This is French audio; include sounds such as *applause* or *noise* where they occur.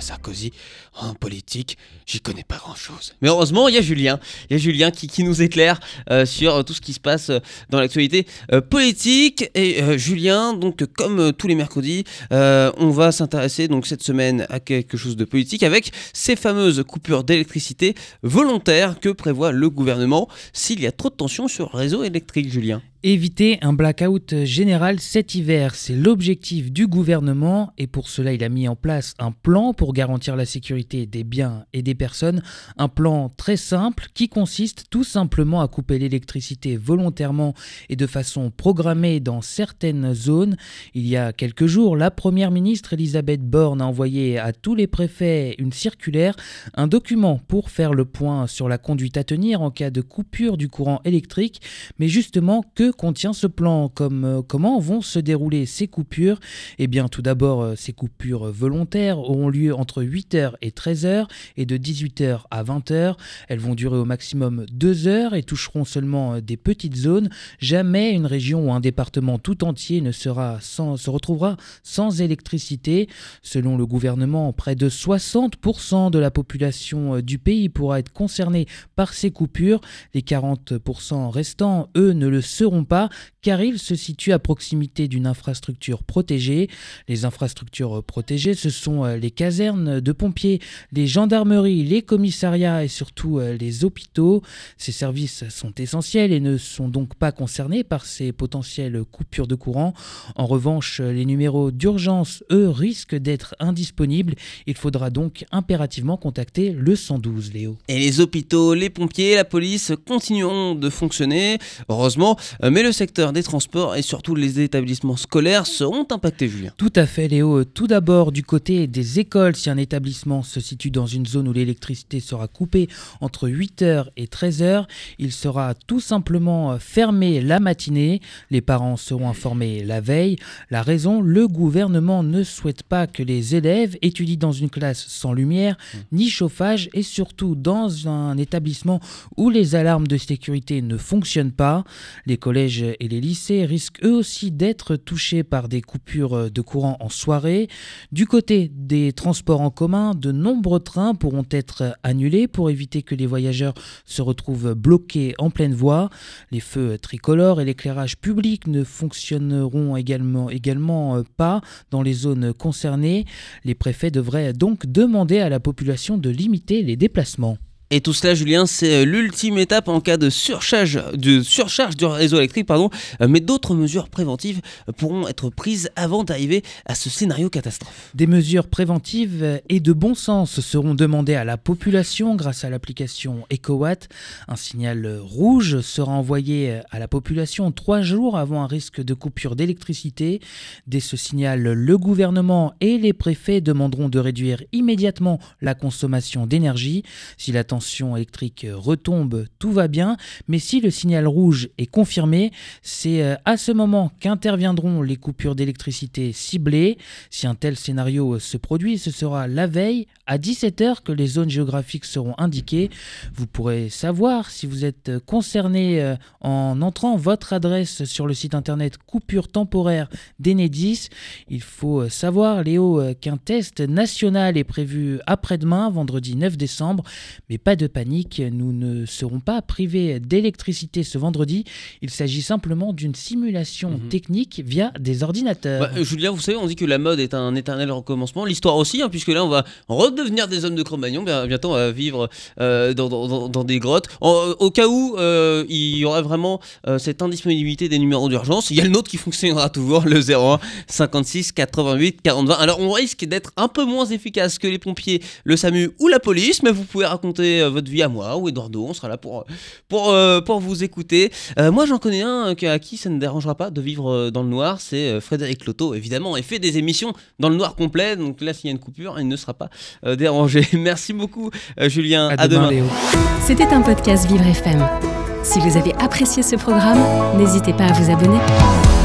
Sarkozy en politique, j'y connais pas grand chose. Mais heureusement, il y a Julien. Il y a Julien qui, nous éclaire euh, sur tout ce qui se passe euh, dans l'actualité euh, politique. Et euh, Julien, donc comme euh, tous les mercredis, euh, on va s'intéresser donc cette semaine à quelque chose de politique avec ces fameuses coupures d'électricité volontaires que prévoit le gouvernement s'il y a trop de tension sur le réseau électrique, Julien. Éviter un blackout général cet hiver, c'est l'objectif du gouvernement et pour cela il a mis en place un plan pour garantir la sécurité des biens et des personnes. Un plan très simple qui consiste tout simplement à couper l'électricité volontairement et de façon programmée dans certaines zones. Il y a quelques jours, la première ministre Elisabeth Borne a envoyé à tous les préfets une circulaire, un document pour faire le point sur la conduite à tenir en cas de coupure du courant électrique. Mais justement, que contient ce plan Comme, euh, Comment vont se dérouler ces coupures? Eh bien, tout d'abord, euh, ces coupures volontaires auront lieu entre 8h et 13h et de 18h à 20h. Elles vont durer au maximum 2 heures et toucheront seulement euh, des petites zones. Jamais une région ou un département tout entier ne sera sans, se retrouvera sans électricité. Selon le gouvernement, près de 60% de la population du pays pourra être concernée par ces coupures. Les 40% restants, eux, ne le seront pas car ils se situent à proximité d'une infrastructure protégée. Les infrastructures protégées, ce sont euh, les casernes de pompiers, les gendarmeries, les commissariats et surtout euh, les hôpitaux. Ces services sont essentiels et ne sont donc pas concernés par ces potentielles coupures de courant. En revanche, les numéros d'urgence, eux, risquent d'être indisponibles. Il faudra donc impérativement contacter le 112, Léo. Et les hôpitaux, les pompiers, la police continueront de fonctionner, heureusement, euh, mais le secteur des transports et surtout les établissements scolaires seront impactés, Julien. Tout à fait, Léo. Tout d'abord, du côté des écoles, si un établissement se situe dans une zone où l'électricité sera coupée entre 8h et 13h, il sera tout simplement fermé la matinée. Les parents seront informés la veille. La raison, le gouvernement ne souhaite pas que les élèves étudient dans une classe sans lumière ni chauffage et surtout dans un établissement où les alarmes de sécurité ne fonctionnent pas. Les collèges et les lycées risquent eux aussi d'être touchés par des coupures de courant en soirée. Du côté des transports en commun, de nombreux trains pourront être annulés pour éviter que les voyageurs se retrouvent bloqués en pleine voie. Les feux tricolores et l'éclairage public ne fonctionneront également, également euh, pas dans les zones concernées. Les préfets devraient donc demander à la population de limiter les déplacements. Et tout cela, Julien, c'est euh, l'ultime étape en cas de surcharge, de surcharge du réseau électrique, pardon. Euh, Mais d'autres mesures préventives euh, pourront être prises avant d'arriver à ce scénario catastrophe. Des mesures préventives et de bon sens seront demandées à la population grâce à l'application EcoWatt. Un signal rouge sera envoyé à la population trois jours avant un risque de coupure d'électricité. Dès ce signal, le gouvernement et les préfets demanderont de réduire immédiatement la consommation d'énergie. Si la électrique retombe, tout va bien, mais si le signal rouge est confirmé, c'est euh, à ce moment qu'interviendront les coupures d'électricité ciblées. Si un tel scénario se produit, ce sera la veille à 17h que les zones géographiques seront indiquées. Vous pourrez savoir si vous êtes concerné euh, en entrant votre adresse sur le site internet coupure temporaire d'Enedis. Il faut euh, savoir, Léo, euh, qu'un test national est prévu après-demain, vendredi 9 décembre, mais pas de panique, nous ne serons pas privés d'électricité ce vendredi. Il s'agit simplement d'une simulation Mhm. technique via des ordinateurs. Bah, euh, Julien, vous savez, on dit que la mode est un éternel recommencement. L'histoire aussi, hein, puisque là, on va redevenir des hommes de Cro-Magnon. Bien- Bientôt, on va vivre euh, dans, dans- dans- dans des grottes. En- au cas où euh, il y aurait vraiment euh, cette indisponibilité des numéros d'urgence, il y a le nôtre qui fonctionnera toujours, le 01 56 88 40 20. Alors, on risque d'être un peu moins efficace que les pompiers, le SAMU ou la police, mais vous pouvez raconter euh, votre vie à moi ou Eduardo. On sera là pour, pour, euh, pour vous écouter. Euh, moi, j'en connais un euh, à qui ça ne dérangera pas de vivre euh, dans le noir, c'est euh, Frédéric Loto, évidemment, et fait des émissions dans le noir complet. Donc là, s'il y a une coupure, il ne sera pas euh, dérangé. *laughs* Merci beaucoup, euh, Julien. à demain, Léo. C'était un podcast Vivre FM. Si vous avez apprécié ce programme, n'hésitez pas à vous abonner.